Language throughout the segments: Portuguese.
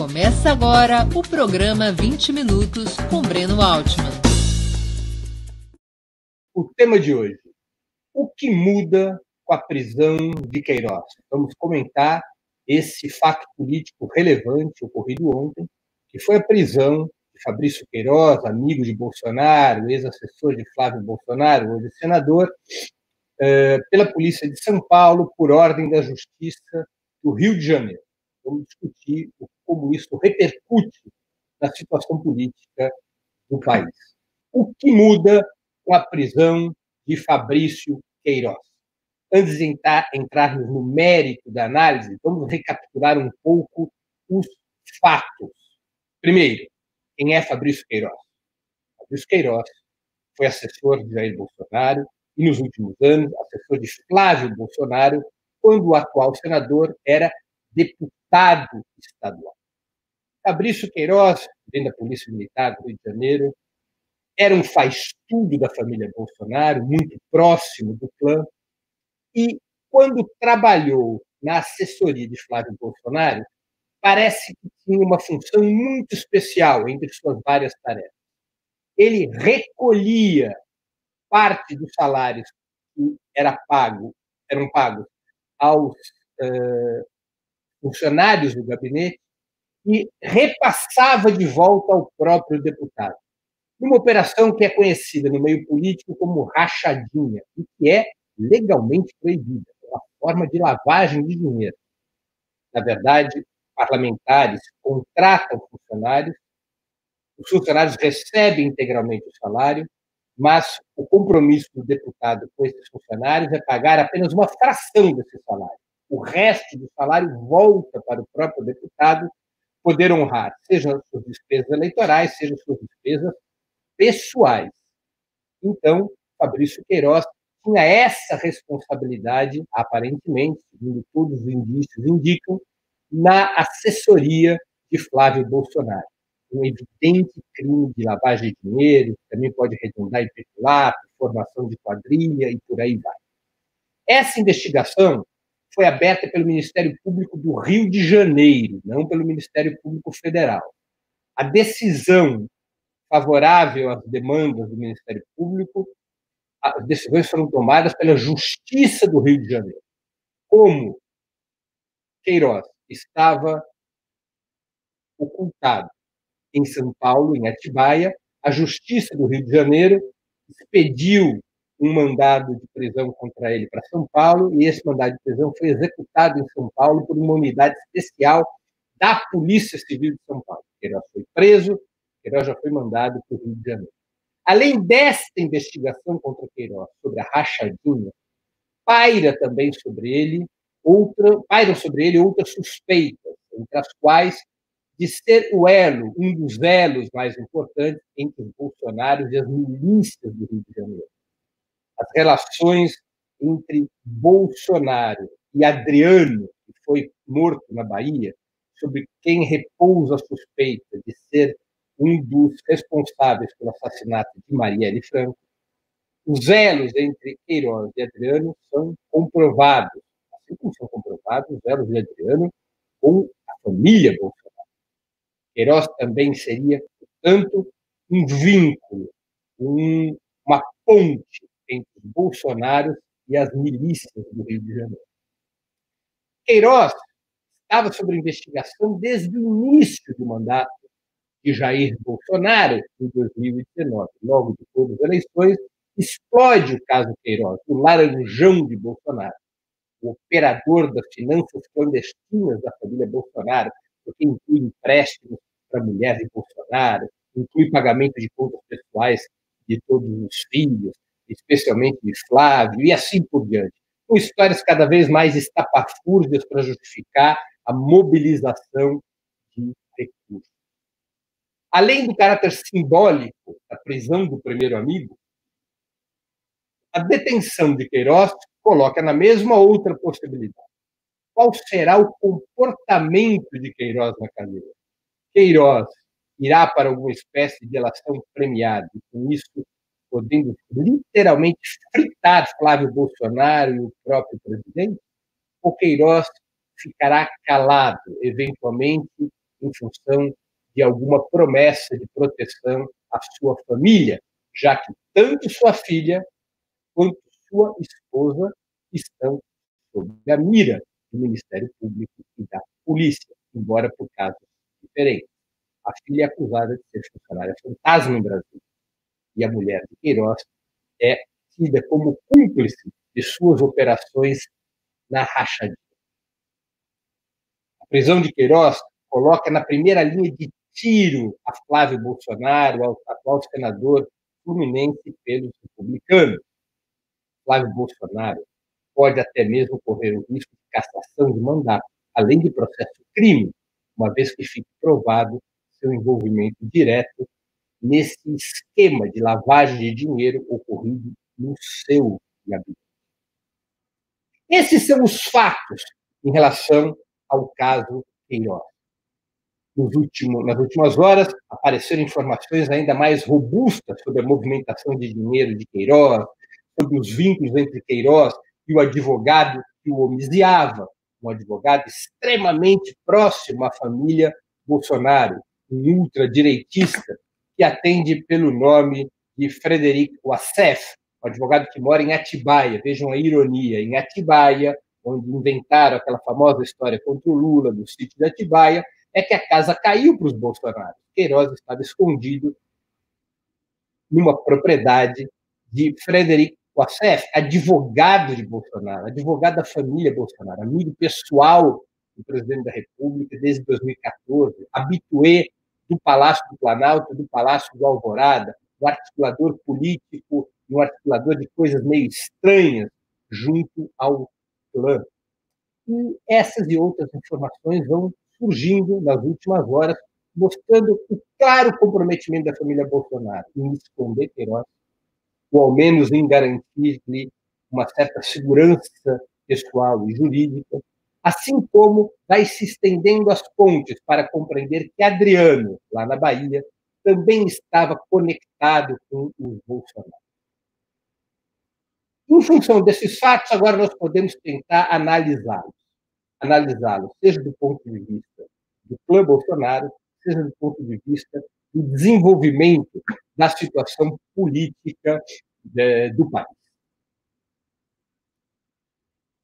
Começa agora o programa 20 Minutos com Breno Altman. O tema de hoje: o que muda com a prisão de Queiroz? Vamos comentar esse fato político relevante ocorrido ontem, que foi a prisão de Fabrício Queiroz, amigo de Bolsonaro, ex-assessor de Flávio Bolsonaro, hoje senador, eh, pela Polícia de São Paulo, por ordem da Justiça do Rio de Janeiro. Vamos discutir como isso repercute na situação política do país. O que muda com a prisão de Fabrício Queiroz? Antes de entrar, entrarmos no mérito da análise, vamos recapitular um pouco os fatos. Primeiro, quem é Fabrício Queiroz? Fabrício Queiroz foi assessor de Jair Bolsonaro e, nos últimos anos, assessor de Flávio Bolsonaro, quando o atual senador era deputado estadual. Fabrício Queiroz, vem da Polícia Militar do Rio de Janeiro, era um faz-tudo da família Bolsonaro, muito próximo do clã, e quando trabalhou na assessoria de Flávio Bolsonaro, parece que tinha uma função muito especial entre suas várias tarefas. Ele recolhia parte dos salários que era pago, eram pagos aos uh, funcionários do gabinete e repassava de volta ao próprio deputado. Numa operação que é conhecida no meio político como rachadinha, e que é legalmente proibida, uma forma de lavagem de dinheiro. Na verdade, parlamentares contratam funcionários, os funcionários recebem integralmente o salário, mas o compromisso do deputado com esses funcionários é pagar apenas uma fração desse salário. O resto do salário volta para o próprio deputado poder honrar, seja as suas despesas eleitorais, seja as suas despesas pessoais. Então, Fabrício Queiroz tinha essa responsabilidade, aparentemente, segundo todos os indícios indicam, na assessoria de Flávio Bolsonaro. Um evidente crime de lavagem de dinheiro, que também pode redundar em peculato, formação de quadrilha e por aí vai. Essa investigação foi aberta pelo Ministério Público do Rio de Janeiro, não pelo Ministério Público Federal. A decisão favorável às demandas do Ministério Público, as decisões foram tomadas pela Justiça do Rio de Janeiro. Como Queiroz estava ocultado em São Paulo, em Atibaia, a Justiça do Rio de Janeiro expediu um mandado de prisão contra ele para São Paulo, e esse mandado de prisão foi executado em São Paulo por uma unidade especial da Polícia Civil de São Paulo. Queiroz foi preso, Queiroz já foi mandado para o Rio de Janeiro. Além desta investigação contra Queiroz sobre a rachadinha, paira também sobre ele outra, pairam sobre ele outras suspeitas, entre as quais de ser o elo, um dos elos mais importantes entre os bolsonaros e as milícias do Rio de Janeiro as relações entre Bolsonaro e Adriano, que foi morto na Bahia, sobre quem repousa a suspeita de ser um dos responsáveis pelo assassinato de Marielle Franco, os elos entre Queiroz e Adriano são comprovados, assim como são comprovados os elos de Adriano com a família Bolsonaro. Queiroz também seria, portanto, um vínculo, um, uma ponte entre os e as milícias do Rio de Janeiro. Queiroz estava sob investigação desde o início do mandato de Jair Bolsonaro, em 2019. Logo depois das eleições, explode o caso Queiroz, o laranjão de Bolsonaro, o operador das finanças clandestinas da família Bolsonaro, porque inclui empréstimos para a mulher de Bolsonaro, inclui pagamento de contas pessoais de todos os filhos, especialmente de Flávio, e assim por diante, com histórias cada vez mais estapafúrdias para justificar a mobilização de recursos. Além do caráter simbólico da prisão do primeiro amigo, a detenção de Queiroz coloca na mesma outra possibilidade. Qual será o comportamento de Queiroz na cadeia? Queiroz irá para alguma espécie de delação premiada, e com isso podendo literalmente fritar Flávio Bolsonaro e o próprio presidente, o Queiroz ficará calado, eventualmente em função de alguma promessa de proteção à sua família, já que tanto sua filha quanto sua esposa estão sob a mira do Ministério Público e da polícia, embora por casos diferentes. A filha é acusada de ser funcionária fantasma no Brasil e a mulher de Queiroz é tida como cúmplice de suas operações na rachadinha. A prisão de Queiroz coloca na primeira linha de tiro a Flávio Bolsonaro, atual senador fluminense pelos republicanos. Flávio Bolsonaro pode até mesmo correr o risco de cassação de mandato, além de processo crime, uma vez que fique provado seu envolvimento direto nesse esquema de lavagem de dinheiro ocorrido no seu gabinete. Esses são os fatos em relação ao caso Queiroz. Últimos, nas últimas horas, apareceram informações ainda mais robustas sobre a movimentação de dinheiro de Queiroz, sobre os vínculos entre Queiroz e o advogado que o homiciava, um advogado extremamente próximo à família Bolsonaro, um ultradireitista que atende pelo nome de Frederic Wassef, um advogado que mora em Atibaia. Vejam a ironia, em Atibaia, onde inventaram aquela famosa história contra o Lula, do sítio de Atibaia, é que a casa caiu para os Bolsonaro. Queiroz estava escondido numa propriedade de Frederic Wassef, advogado de Bolsonaro, advogado da família Bolsonaro, amigo pessoal do presidente da República desde 2014, habitué do Palácio do Planalto, do Palácio do Alvorada, um articulador político um articulador de coisas meio estranhas junto ao clã. E essas e outras informações vão surgindo nas últimas horas, mostrando o claro comprometimento da família Bolsonaro em esconder Queiroz, ou ao menos em garantir-lhe uma certa segurança pessoal e jurídica, assim como vai se estendendo as pontes para compreender que Adriano, lá na Bahia, também estava conectado com os Bolsonaro. Em função desses fatos, agora nós podemos tentar analisá-los, analisá-los, seja do ponto de vista do clã Bolsonaro, seja do ponto de vista do desenvolvimento da situação política de, do país.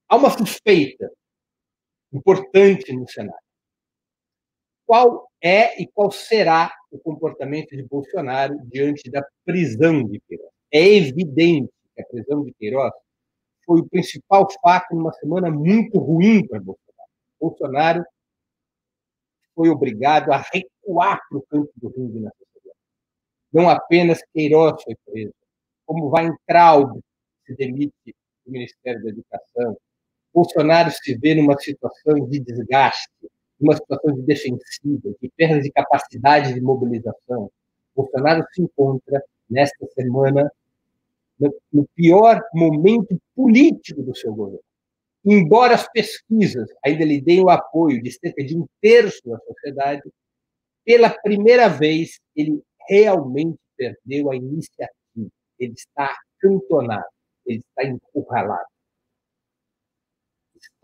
Há uma suspeita importante no cenário. Qual é e qual será o comportamento de Bolsonaro diante da prisão de Queiroz? É evidente que a prisão de Queiroz foi o principal fato numa semana muito ruim para Bolsonaro. Bolsonaro foi obrigado a recuar para o campo do ringue na sociedade. Não apenas Queiroz foi preso, como Weintraub se demite do Ministério da Educação. Bolsonaro se vê numa situação de desgaste, numa situação de defensiva, de perda de capacidade de mobilização. Bolsonaro se encontra nesta semana no pior momento político do seu governo. Embora as pesquisas ainda lhe deem o apoio de cerca de um terço da sociedade, pela primeira vez ele realmente perdeu a iniciativa. Ele está acantonado, ele está encurralado,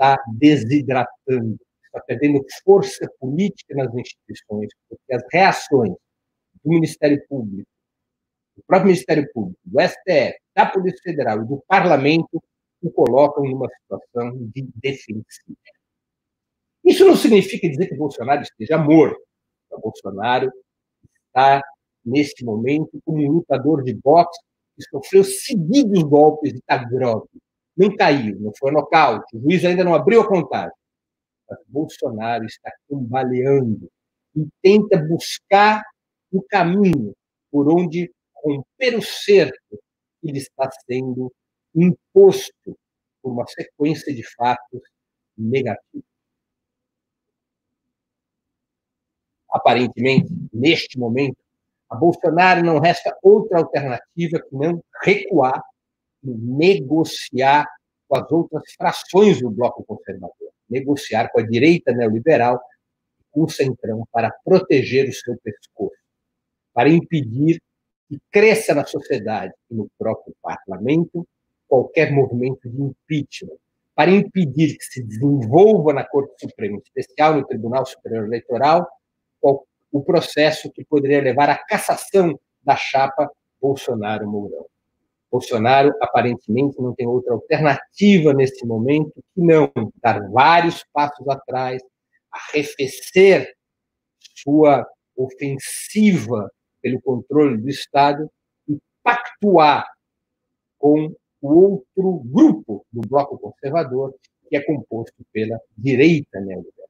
está desidratando, está perdendo força política nas instituições, porque as reações do Ministério Público, do próprio Ministério Público, do STF, da Polícia Federal e do Parlamento o colocam numa situação de defensiva. Isso não significa dizer que Bolsonaro esteja morto. O Bolsonaro está, neste momento, como um lutador de boxe que sofreu seguidos golpes de Tagrove. Não caiu, não foi nocaute, o juiz ainda não abriu a contagem. Mas Bolsonaro está cambaleando e tenta buscar o caminho por onde romper o cerco ele está sendo imposto por uma sequência de fatos negativos. Aparentemente, neste momento, a Bolsonaro não resta outra alternativa que não recuar negociar com as outras frações do bloco conservador, negociar com a direita neoliberal com o centrão para proteger o seu pescoço, para impedir que cresça na sociedade e no próprio parlamento qualquer movimento de impeachment, para impedir que se desenvolva na Corte Suprema, em especial no Tribunal Superior Eleitoral, o processo que poderia levar à cassação da chapa Bolsonaro-Mourão. Bolsonaro aparentemente não tem outra alternativa nesse momento que não dar vários passos atrás, arrefecer sua ofensiva pelo controle do Estado e pactuar com o outro grupo do bloco conservador, que é composto pela direita neoliberal.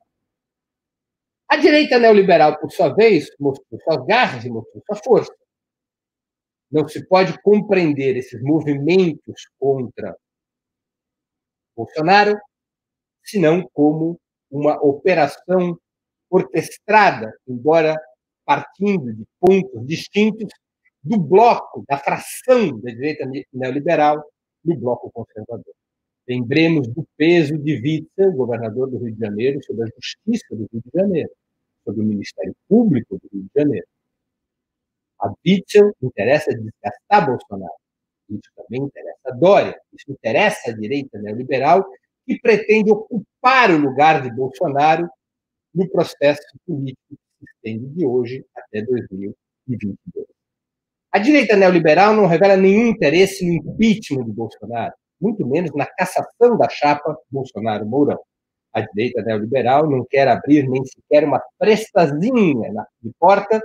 A direita neoliberal, por sua vez, mostrou suas garras e mostrou sua força. Não se pode compreender esses movimentos contra Bolsonaro senão como uma operação orquestrada, embora partindo de pontos distintos, do bloco, da fração da direita neoliberal no bloco conservador. Lembremos do peso de Witzel, governador do Rio de Janeiro, sobre a justiça do Rio de Janeiro, sobre o Ministério Público do Rio de Janeiro. A Witzel interessa desgastar Bolsonaro. Isso também interessa a Dória. Isso interessa a direita neoliberal, que pretende ocupar o lugar de Bolsonaro no processo político que se estende de hoje até 2022. A direita neoliberal não revela nenhum interesse no impeachment de Bolsonaro, muito menos na cassação da chapa Bolsonaro-Mourão. A direita neoliberal não quer abrir nem sequer uma prestazinha de porta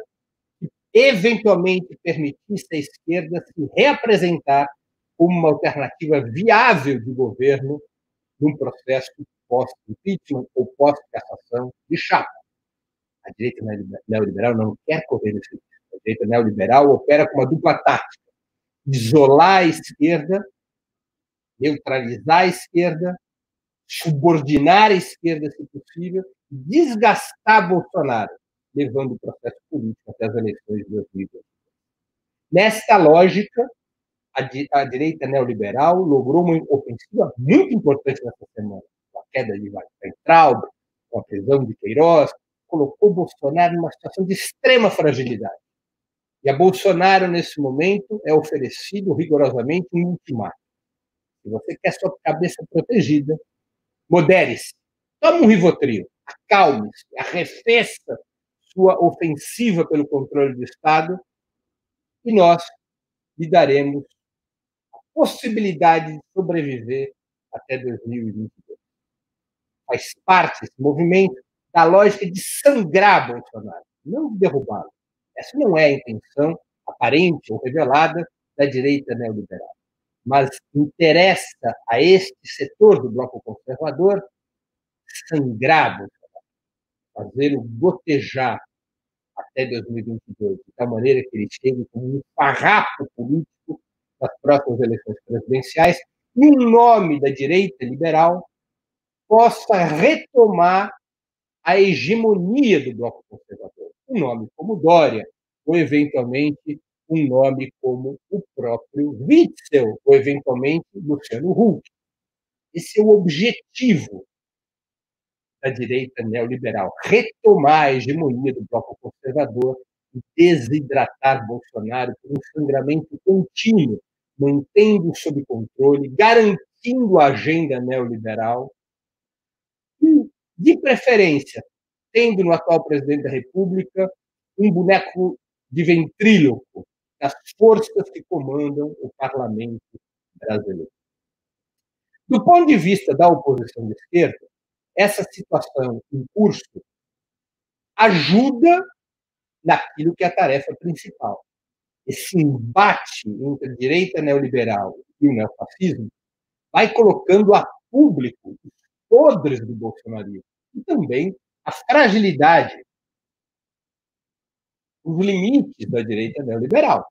eventualmente permitisse à esquerda se reapresentar como uma alternativa viável de governo num processo pós-impeachment ou pós-cassação de chapa. A direita neoliberal não quer correr esse risco. A direita neoliberal opera com uma dupla tática: isolar a esquerda, neutralizar a esquerda, subordinar a esquerda, se possível, desgastar Bolsonaro, levando o processo político até as eleições de 2022. Nesta lógica, a, direita neoliberal logrou uma ofensiva muito importante nessa semana queda de Weintraub, com a prisão de Queiroz, colocou Bolsonaro numa situação de extrema fragilidade. E a Bolsonaro, nesse momento, é oferecido rigorosamente um ultimato. Se você quer sua cabeça protegida, modere-se. Tome um Rivotril, acalme-se, arrefeça sua ofensiva pelo controle do Estado e nós lhe daremos a possibilidade de sobreviver até 2022 faz parte esse movimento da lógica de sangrar Bolsonaro, não de derrubá-lo. Essa não é a intenção aparente ou revelada da direita neoliberal. Mas interessa a este setor do bloco conservador sangrar Bolsonaro, fazê-lo gotejar até 2022, de tal maneira que ele chegue como um farrapo político nas próximas eleições presidenciais, em nome da direita liberal, possa retomar a hegemonia do bloco conservador. Um nome como Dória, ou eventualmente um nome como o próprio Witzel, ou eventualmente Luciano Huck. Esse é o objetivo da direita neoliberal: retomar a hegemonia do bloco conservador e desidratar Bolsonaro por um sangramento contínuo, mantendo sob controle, garantindo a agenda neoliberal de preferência, tendo no atual presidente da República um boneco de ventríloco das forças que comandam o parlamento brasileiro. Do ponto de vista da oposição de esquerda, essa situação em curso ajuda naquilo que é a tarefa principal. Esse embate entre a direita neoliberal e o neofascismo vai colocando a público os podres do bolsonarismo e também a fragilidade, os limites da direita neoliberal.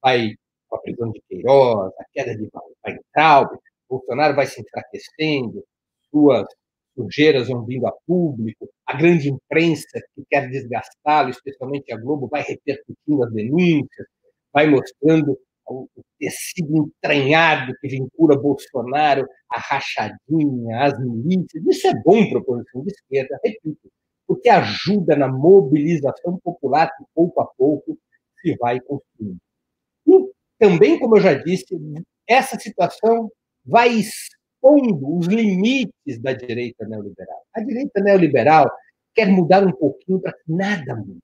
Vai com a prisão de Queiroz, a queda de Weintraub, Bolsonaro vai se enfraquecendo, suas sujeiras vão vindo a público, a grande imprensa que quer desgastá-lo, especialmente a Globo, vai repercutindo as denúncias, vai mostrando o tecido entranhado que vincula Bolsonaro à rachadinha, às milícias. Isso é bom para a oposição de esquerda, repito, porque ajuda na mobilização popular que pouco a pouco se vai construindo. E também, como eu já disse, essa situação vai os limites da direita neoliberal. A direita neoliberal quer mudar um pouquinho para que nada mude.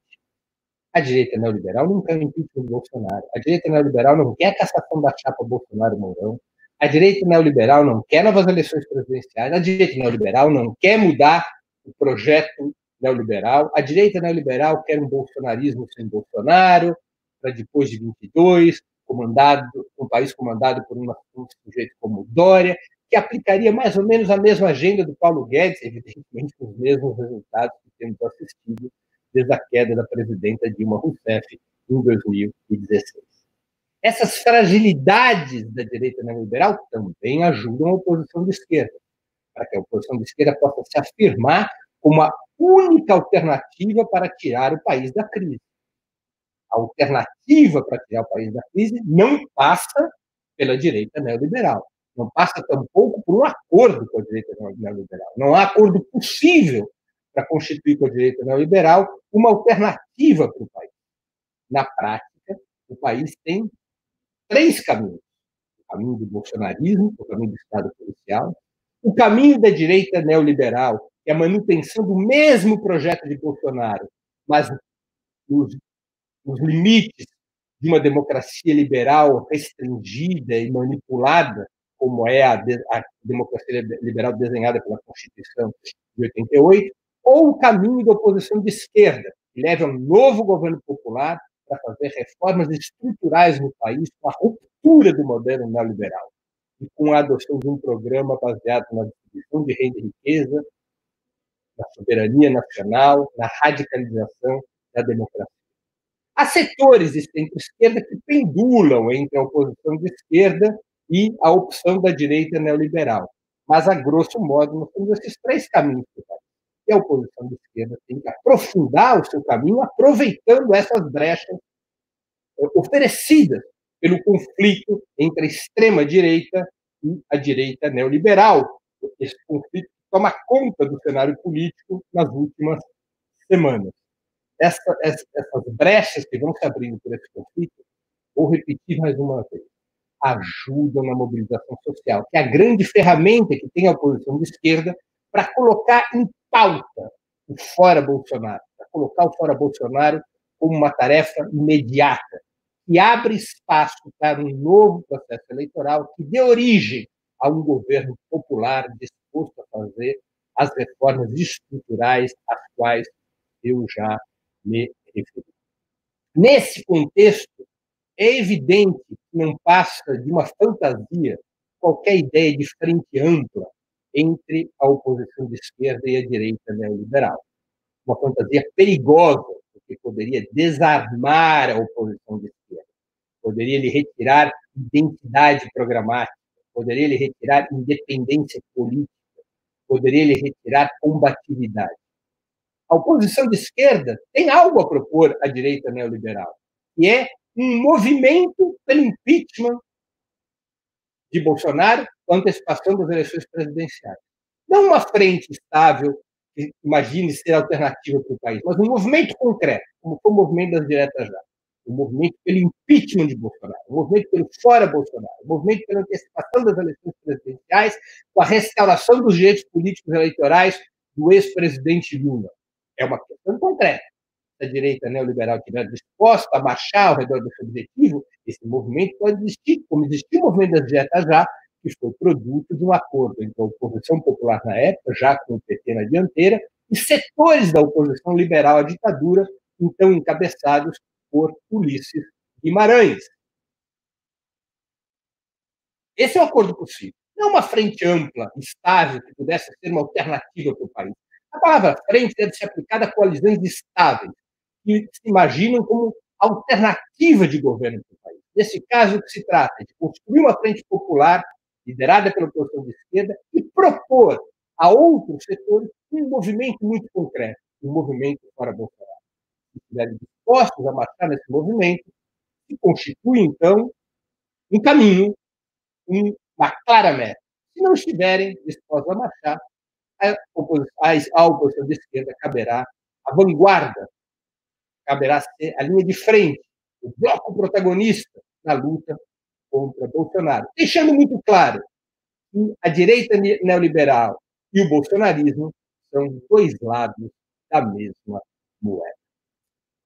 A direita neoliberal não quer o impeachment do Bolsonaro. A direita neoliberal não quer a cassação da chapa Bolsonaro-Mourão. A direita neoliberal não quer novas eleições presidenciais. A direita neoliberal não quer mudar o projeto neoliberal. A direita neoliberal quer um bolsonarismo sem Bolsonaro, para depois de 22, comandado, um país comandado por um sujeito como Dória, que aplicaria mais ou menos a mesma agenda do Paulo Guedes, evidentemente com os mesmos resultados que temos assistido desde a queda da presidenta Dilma Rousseff em 2016. Essas fragilidades da direita neoliberal também ajudam a oposição de esquerda, para que a oposição de esquerda possa se afirmar como a única alternativa para tirar o país da crise. A alternativa para tirar o país da crise não passa pela direita neoliberal, não passa tampouco por um acordo com a direita neoliberal. Não há acordo possível para constituir com a direita neoliberal uma alternativa para o país. Na prática, o país tem três caminhos: o caminho do bolsonarismo, o caminho do Estado policial, o caminho da direita neoliberal, que é a manutenção do mesmo projeto de Bolsonaro, mas nos, nos limites de uma democracia liberal restringida e manipulada, como é a, a democracia liberal desenhada pela Constituição de 88, ou o caminho da oposição de esquerda, que leva a um novo governo popular para fazer reformas estruturais no país com a ruptura do modelo neoliberal e com a adoção de um programa baseado na distribuição de renda e riqueza, na soberania nacional, na radicalização da democracia. Há setores de centro-esquerda que pendulam entre a oposição de esquerda e a opção da direita neoliberal. Mas, a grosso modo, nós temos esses três caminhos e a oposição de esquerda tem que aprofundar o seu caminho, aproveitando essas brechas oferecidas pelo conflito entre a extrema-direita e a direita neoliberal. Esse conflito toma conta do cenário político nas últimas semanas. Essa, essa, essas brechas que vão se abrindo por esse conflito, vou repetir mais uma vez, ajudam na mobilização social, que é a grande ferramenta que tem a oposição de esquerda para colocar em pauta o fora Bolsonaro, para colocar o fora Bolsonaro como uma tarefa imediata, que abre espaço para um novo processo eleitoral que dê origem a um governo popular disposto a fazer as reformas estruturais às quais eu já me referi. Nesse contexto, é evidente não passa de uma fantasia qualquer ideia de frente ampla entre a oposição de esquerda e a direita neoliberal. Uma fantasia perigosa, porque poderia desarmar a oposição de esquerda, poderia lhe retirar identidade programática, poderia lhe retirar independência política, poderia lhe retirar combatividade. A oposição de esquerda tem algo a propor à direita neoliberal, que é um movimento pelo impeachment de Bolsonaro com antecipação das eleições presidenciais. Não uma frente estável que imagine ser alternativa para o país, mas um movimento concreto, como foi o movimento das diretas já. O um movimento pelo impeachment de Bolsonaro, o um movimento pelo fora Bolsonaro, o um movimento pela antecipação das eleições presidenciais, com a restauração dos direitos políticos eleitorais do ex-presidente Lula. É uma questão concreta a direita neoliberal estiver disposta a marchar ao redor desse objetivo, esse movimento pode existir, como existiu o movimento das dietas já, que foi produto de um acordo entre a oposição popular na época, já com o PT na dianteira, e setores da oposição liberal à ditadura, então encabeçados por Ulisses Guimarães. Esse é um acordo possível. Não uma frente ampla, estável, que pudesse ser uma alternativa para o país. A palavra frente deve ser aplicada a coalizões estáveis, que se imaginam como alternativa de governo para o país. Nesse caso, o que se trata é de construir uma frente popular, liderada pela oposição de esquerda, e propor a outros setores um movimento muito concreto, um movimento fora Bolsonaro. Se estiverem dispostos a marchar nesse movimento, se constitui, então, um caminho, uma clara meta. Se não estiverem dispostos a marchar, a oposição, a oposição de esquerda caberá a vanguarda caberá ser a linha de frente, o bloco protagonista na luta contra Bolsonaro. Deixando muito claro que a direita neoliberal e o bolsonarismo são dois lados da mesma moeda.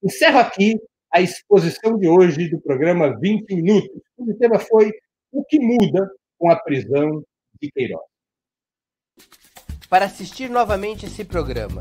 Encerro aqui a exposição de hoje do programa 20 Minutos. O tema foi O que muda com a prisão de Queiroz. Para assistir novamente esse programa